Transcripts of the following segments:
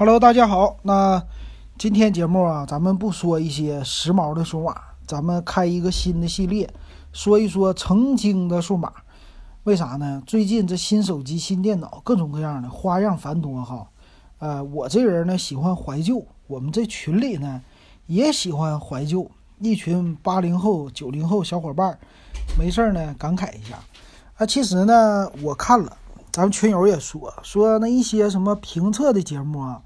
Hello，大家好。那今天节目啊，咱们不说一些时髦的数码，咱们开一个新的系列，说一说曾经的数码。为啥呢？最近这新手机、新电脑，各种各样的花样繁多哈。呃，我这人呢喜欢怀旧，我们这群里呢也喜欢怀旧，一群八零后、九零后小伙伴，没事儿呢感慨一下。啊，其实呢，我看了，咱们群友也说说那一些什么评测的节目啊。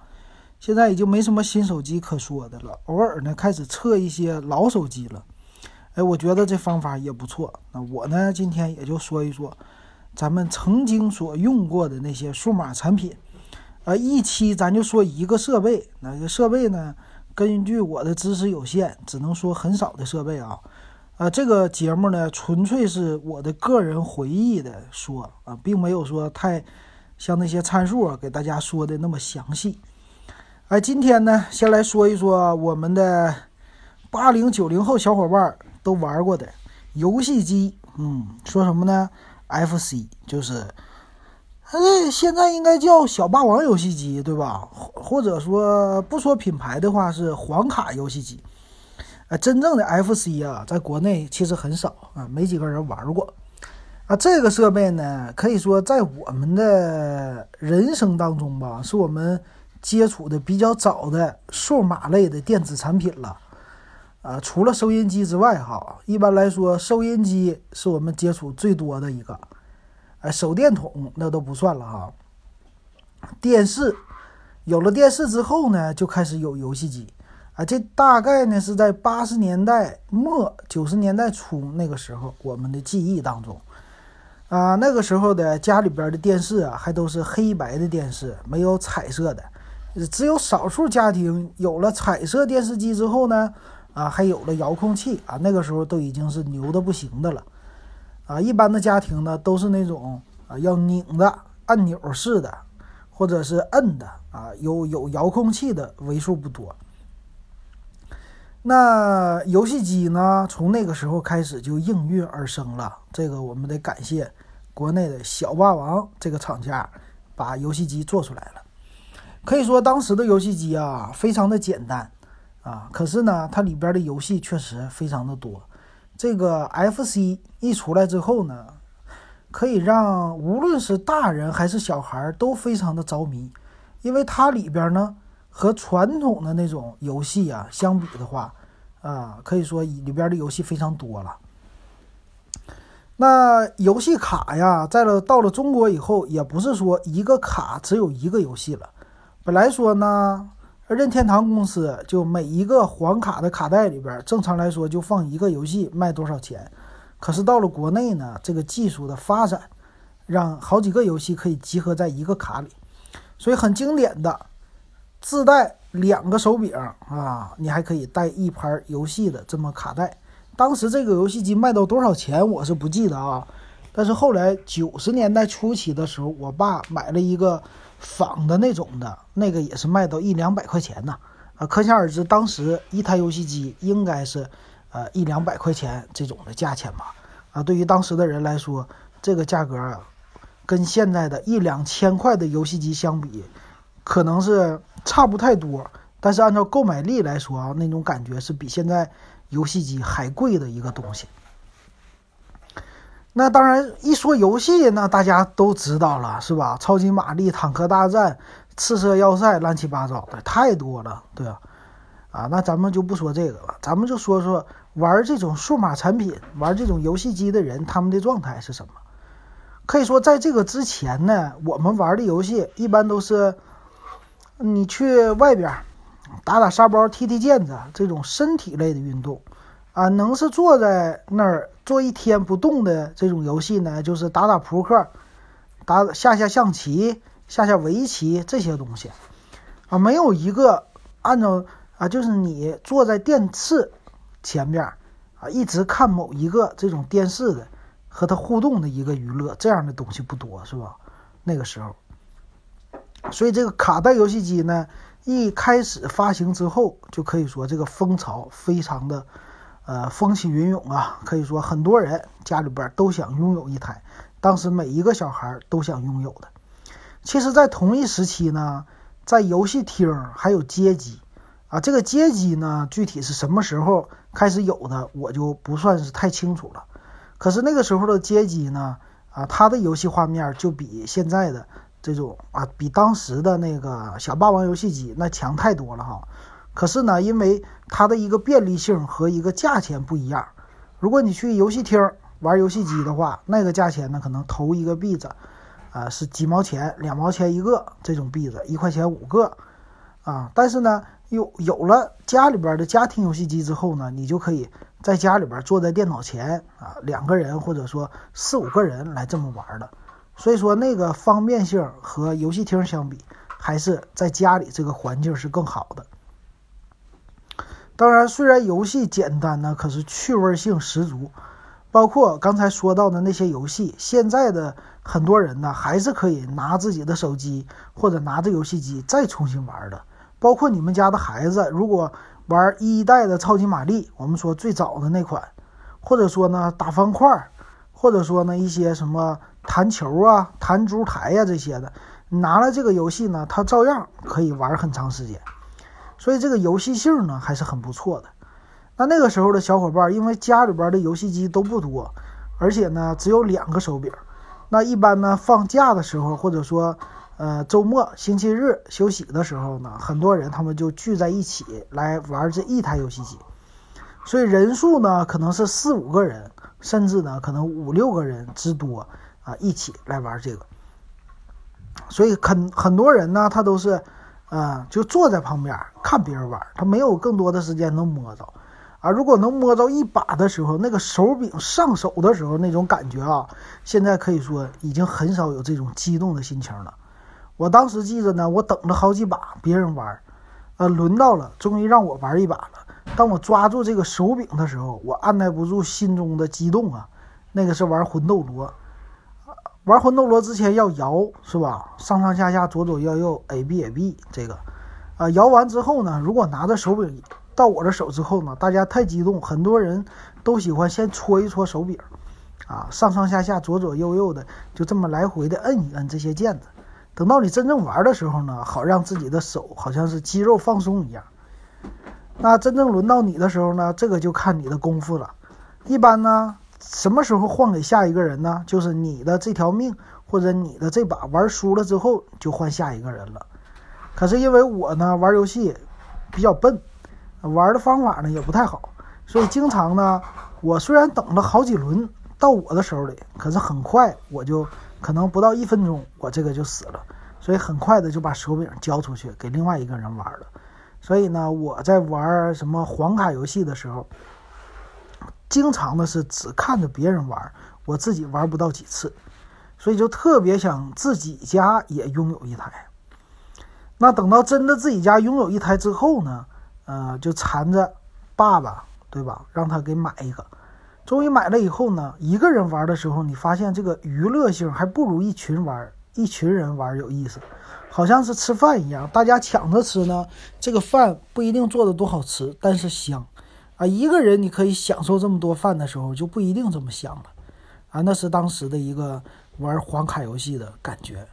现在已经没什么新手机可说的了，偶尔呢开始测一些老手机了。哎，我觉得这方法也不错。那我呢今天也就说一说咱们曾经所用过的那些数码产品。呃，一期咱就说一个设备。那个设备呢，根据我的知识有限，只能说很少的设备啊。呃，这个节目呢纯粹是我的个人回忆的说啊，并没有说太像那些参数啊给大家说的那么详细。哎，今天呢，先来说一说我们的八零九零后小伙伴都玩过的游戏机。嗯，说什么呢？FC 就是，哎，现在应该叫小霸王游戏机，对吧？或者说不说品牌的话，是黄卡游戏机。啊，真正的 FC 啊，在国内其实很少啊，没几个人玩过。啊，这个设备呢，可以说在我们的人生当中吧，是我们。接触的比较早的数码类的电子产品了，啊，除了收音机之外，哈，一般来说，收音机是我们接触最多的一个，哎，手电筒那都不算了哈。电视有了电视之后呢，就开始有游戏机，啊，这大概呢是在八十年代末九十年代初那个时候，我们的记忆当中，啊，那个时候的家里边的电视啊，还都是黑白的电视，没有彩色的。只有少数家庭有了彩色电视机之后呢，啊，还有了遥控器啊，那个时候都已经是牛的不行的了，啊，一般的家庭呢都是那种啊要拧的按钮式的，或者是摁的啊，有有遥控器的为数不多。那游戏机呢，从那个时候开始就应运而生了，这个我们得感谢国内的小霸王这个厂家，把游戏机做出来了。可以说当时的游戏机啊，非常的简单，啊，可是呢，它里边的游戏确实非常的多。这个 FC 一出来之后呢，可以让无论是大人还是小孩都非常的着迷，因为它里边呢和传统的那种游戏啊相比的话，啊，可以说里边的游戏非常多了。那游戏卡呀，在了到了中国以后，也不是说一个卡只有一个游戏了。本来说呢，任天堂公司就每一个黄卡的卡带里边，正常来说就放一个游戏，卖多少钱？可是到了国内呢，这个技术的发展，让好几个游戏可以集合在一个卡里，所以很经典的，自带两个手柄啊，你还可以带一盘游戏的这么卡带。当时这个游戏机卖到多少钱，我是不记得啊。但是后来九十年代初期的时候，我爸买了一个。仿的那种的，那个也是卖到一两百块钱呢，啊，可想而知，当时一台游戏机应该是，呃，一两百块钱这种的价钱吧，啊，对于当时的人来说，这个价格跟现在的一两千块的游戏机相比，可能是差不太多，但是按照购买力来说啊，那种感觉是比现在游戏机还贵的一个东西。那当然，一说游戏，那大家都知道了，是吧？超级玛丽、坦克大战、赤色要塞，乱七八糟的太多了，对吧？啊，那咱们就不说这个了，咱们就说说玩这种数码产品、玩这种游戏机的人，他们的状态是什么？可以说，在这个之前呢，我们玩的游戏一般都是你去外边打打沙包、踢踢毽子这种身体类的运动。啊，能是坐在那儿坐一天不动的这种游戏呢？就是打打扑克，打下下象棋，下下围棋这些东西，啊，没有一个按照啊，就是你坐在电视前面啊，一直看某一个这种电视的和他互动的一个娱乐，这样的东西不多，是吧？那个时候，所以这个卡带游戏机呢，一开始发行之后，就可以说这个风潮非常的。呃，风起云涌啊，可以说很多人家里边都想拥有一台，当时每一个小孩都想拥有的。其实，在同一时期呢，在游戏厅还有街机啊。这个街机呢，具体是什么时候开始有的，我就不算是太清楚了。可是那个时候的街机呢，啊，它的游戏画面就比现在的这种啊，比当时的那个小霸王游戏机那强太多了哈。可是呢，因为它的一个便利性和一个价钱不一样。如果你去游戏厅玩游戏机的话，那个价钱呢，可能投一个币子，啊，是几毛钱、两毛钱一个这种币子，一块钱五个，啊。但是呢，有有了家里边的家庭游戏机之后呢，你就可以在家里边坐在电脑前啊，两个人或者说四五个人来这么玩了。所以说，那个方便性和游戏厅相比，还是在家里这个环境是更好的。当然，虽然游戏简单呢，可是趣味性十足。包括刚才说到的那些游戏，现在的很多人呢，还是可以拿自己的手机或者拿着游戏机再重新玩的。包括你们家的孩子，如果玩一代的超级玛丽，我们说最早的那款，或者说呢打方块，或者说呢一些什么弹球啊、弹珠台呀这些的，拿了这个游戏呢，他照样可以玩很长时间。所以这个游戏性呢还是很不错的。那那个时候的小伙伴，因为家里边的游戏机都不多，而且呢只有两个手柄，那一般呢放假的时候，或者说呃周末、星期日休息的时候呢，很多人他们就聚在一起来玩这一台游戏机。所以人数呢可能是四五个人，甚至呢可能五六个人之多啊一起来玩这个。所以很很多人呢他都是。啊，就坐在旁边看别人玩，他没有更多的时间能摸着，啊，如果能摸着一把的时候，那个手柄上手的时候那种感觉啊，现在可以说已经很少有这种激动的心情了。我当时记着呢，我等了好几把别人玩，呃，轮到了，终于让我玩一把了。当我抓住这个手柄的时候，我按耐不住心中的激动啊，那个是玩魂斗罗。玩魂斗罗之前要摇是吧？上上下下左左右右 A B A B 这个，啊，摇完之后呢，如果拿着手柄到我的手之后呢，大家太激动，很多人都喜欢先搓一搓手柄，啊，上上下下左左右右的就这么来回的摁一摁这些键子，等到你真正玩的时候呢，好让自己的手好像是肌肉放松一样。那真正轮到你的时候呢，这个就看你的功夫了。一般呢。什么时候换给下一个人呢？就是你的这条命，或者你的这把玩输了之后，就换下一个人了。可是因为我呢玩游戏比较笨，玩的方法呢也不太好，所以经常呢，我虽然等了好几轮到我的手里，可是很快我就可能不到一分钟，我这个就死了，所以很快的就把手柄交出去给另外一个人玩了。所以呢，我在玩什么黄卡游戏的时候。经常的是只看着别人玩，我自己玩不到几次，所以就特别想自己家也拥有一台。那等到真的自己家拥有一台之后呢，呃，就缠着爸爸，对吧？让他给买一个。终于买了以后呢，一个人玩的时候，你发现这个娱乐性还不如一群玩，一群人玩有意思，好像是吃饭一样，大家抢着吃呢。这个饭不一定做的多好吃，但是香。啊，一个人你可以享受这么多饭的时候，就不一定这么香了，啊，那是当时的一个玩黄卡游戏的感觉。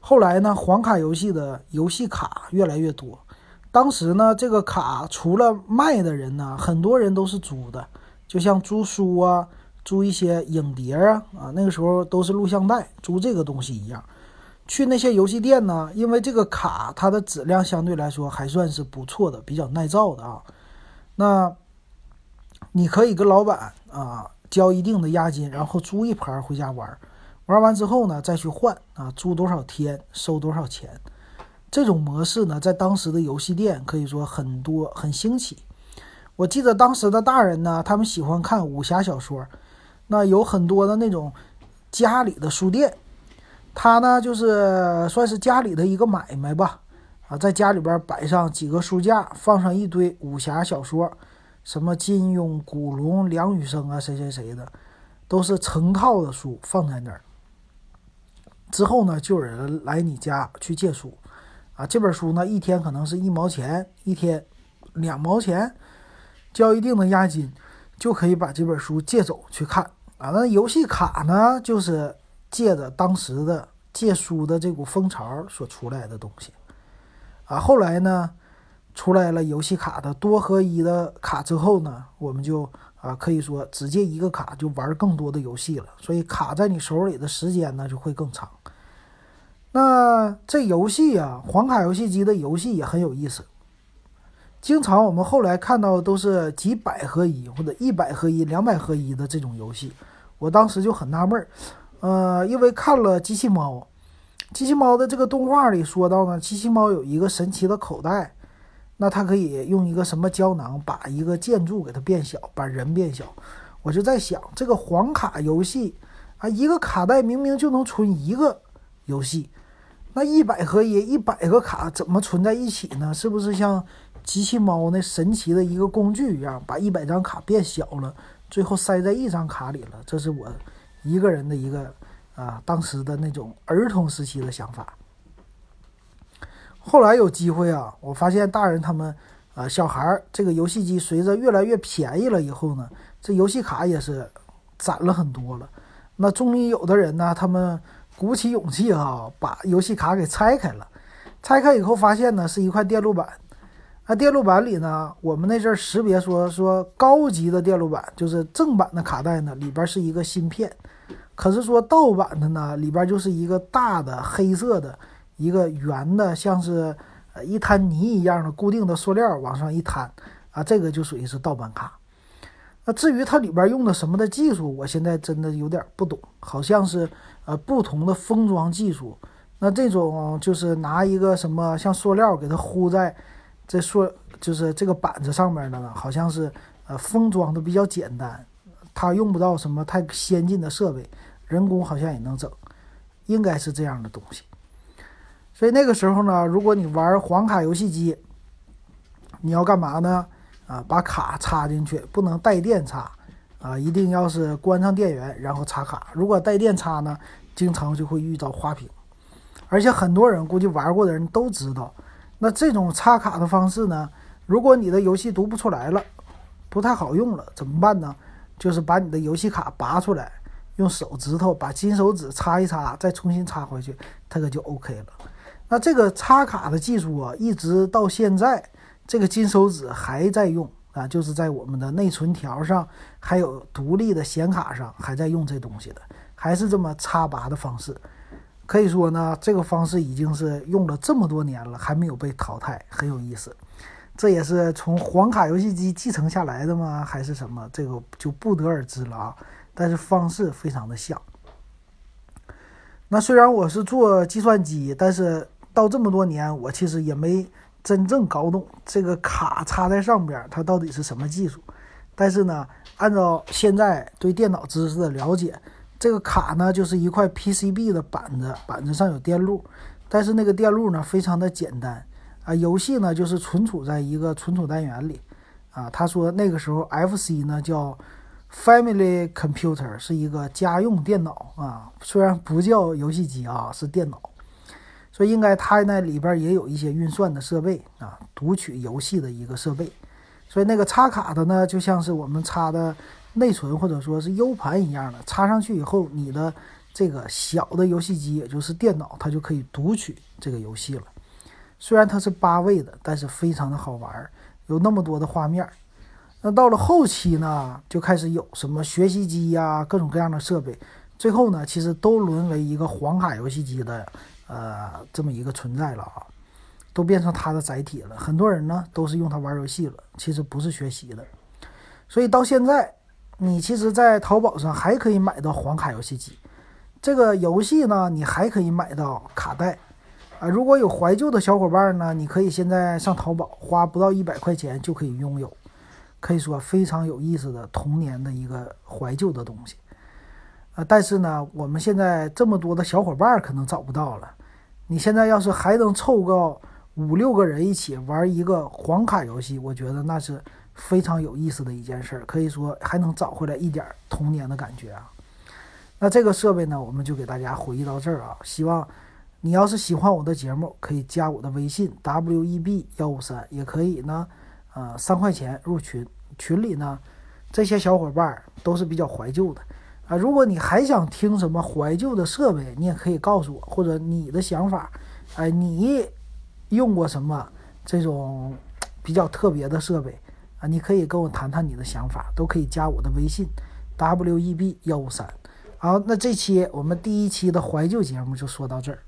后来呢，黄卡游戏的游戏卡越来越多，当时呢，这个卡除了卖的人呢，很多人都是租的，就像租书啊，租一些影碟啊，啊，那个时候都是录像带，租这个东西一样。去那些游戏店呢，因为这个卡它的质量相对来说还算是不错的，比较耐造的啊。那你可以跟老板啊交一定的押金，然后租一盘回家玩，玩完之后呢再去换啊，租多少天收多少钱。这种模式呢，在当时的游戏店可以说很多很兴起。我记得当时的大人呢，他们喜欢看武侠小说，那有很多的那种家里的书店，他呢就是算是家里的一个买卖吧。在家里边摆上几个书架，放上一堆武侠小说，什么金庸、古龙、梁羽生啊，谁谁谁的，都是成套的书放在那儿。之后呢，就有人来你家去借书，啊，这本书呢，一天可能是一毛钱，一天两毛钱，交一定的押金，就可以把这本书借走去看。啊，那游戏卡呢，就是借着当时的借书的这股风潮所出来的东西。啊，后来呢，出来了游戏卡的多合一的卡之后呢，我们就啊可以说直接一个卡就玩更多的游戏了，所以卡在你手里的时间呢就会更长。那这游戏啊，黄卡游戏机的游戏也很有意思。经常我们后来看到都是几百合一或者一百合一、两百合一的这种游戏，我当时就很纳闷儿，呃，因为看了机器猫。机器猫的这个动画里说到呢，机器猫有一个神奇的口袋，那它可以用一个什么胶囊把一个建筑给它变小，把人变小。我就在想，这个黄卡游戏啊，一个卡带明明就能存一个游戏，那一百合一，一百个卡怎么存在一起呢？是不是像机器猫那神奇的一个工具一样，把一百张卡变小了，最后塞在一张卡里了？这是我一个人的一个。啊，当时的那种儿童时期的想法。后来有机会啊，我发现大人他们啊，小孩儿这个游戏机随着越来越便宜了以后呢，这游戏卡也是攒了很多了。那终于有的人呢，他们鼓起勇气哈，把游戏卡给拆开了。拆开以后发现呢，是一块电路板。那电路板里呢，我们那阵儿识别说说高级的电路板，就是正版的卡带呢，里边是一个芯片。可是说盗版的呢，里边就是一个大的黑色的一个圆的，像是呃一滩泥一样的固定的塑料往上一摊啊，这个就属于是盗版卡。那至于它里边用的什么的技术，我现在真的有点不懂，好像是呃不同的封装技术。那这种就是拿一个什么像塑料给它糊在这塑就是这个板子上面的呢，好像是呃封装的比较简单。它用不到什么太先进的设备，人工好像也能整，应该是这样的东西。所以那个时候呢，如果你玩黄卡游戏机，你要干嘛呢？啊，把卡插进去，不能带电插，啊，一定要是关上电源然后插卡。如果带电插呢，经常就会遇到花屏。而且很多人估计玩过的人都知道，那这种插卡的方式呢，如果你的游戏读不出来了，不太好用了，怎么办呢？就是把你的游戏卡拔出来，用手指头把金手指擦一擦，再重新插回去，它可就 OK 了。那这个插卡的技术啊，一直到现在，这个金手指还在用啊，就是在我们的内存条上，还有独立的显卡上还在用这东西的，还是这么插拔的方式。可以说呢，这个方式已经是用了这么多年了，还没有被淘汰，很有意思。这也是从黄卡游戏机继承下来的吗？还是什么？这个就不得而知了啊。但是方式非常的像。那虽然我是做计算机，但是到这么多年，我其实也没真正搞懂这个卡插在上边它到底是什么技术。但是呢，按照现在对电脑知识的了解，这个卡呢就是一块 PCB 的板子，板子上有电路，但是那个电路呢非常的简单。啊，游戏呢就是存储在一个存储单元里，啊，他说那个时候 FC 呢叫 Family Computer，是一个家用电脑啊，虽然不叫游戏机啊，是电脑，所以应该它那里边也有一些运算的设备啊，读取游戏的一个设备，所以那个插卡的呢，就像是我们插的内存或者说是 U 盘一样的，插上去以后，你的这个小的游戏机也就是电脑，它就可以读取这个游戏了。虽然它是八位的，但是非常的好玩，有那么多的画面。那到了后期呢，就开始有什么学习机呀，各种各样的设备。最后呢，其实都沦为一个黄卡游戏机的呃这么一个存在了啊，都变成它的载体了。很多人呢都是用它玩游戏了，其实不是学习的。所以到现在，你其实，在淘宝上还可以买到黄卡游戏机。这个游戏呢，你还可以买到卡带。啊，如果有怀旧的小伙伴呢，你可以现在上淘宝，花不到一百块钱就可以拥有，可以说非常有意思的童年的一个怀旧的东西。啊，但是呢，我们现在这么多的小伙伴可能找不到了。你现在要是还能凑够五六个人一起玩一个黄卡游戏，我觉得那是非常有意思的一件事儿，可以说还能找回来一点童年的感觉啊。那这个设备呢，我们就给大家回忆到这儿啊，希望。你要是喜欢我的节目，可以加我的微信 w e b 幺五三，也可以呢，呃，三块钱入群。群里呢，这些小伙伴都是比较怀旧的啊。如果你还想听什么怀旧的设备，你也可以告诉我，或者你的想法，哎，你用过什么这种比较特别的设备啊？你可以跟我谈谈你的想法，都可以加我的微信 w e b 幺五三。好，那这期我们第一期的怀旧节目就说到这儿。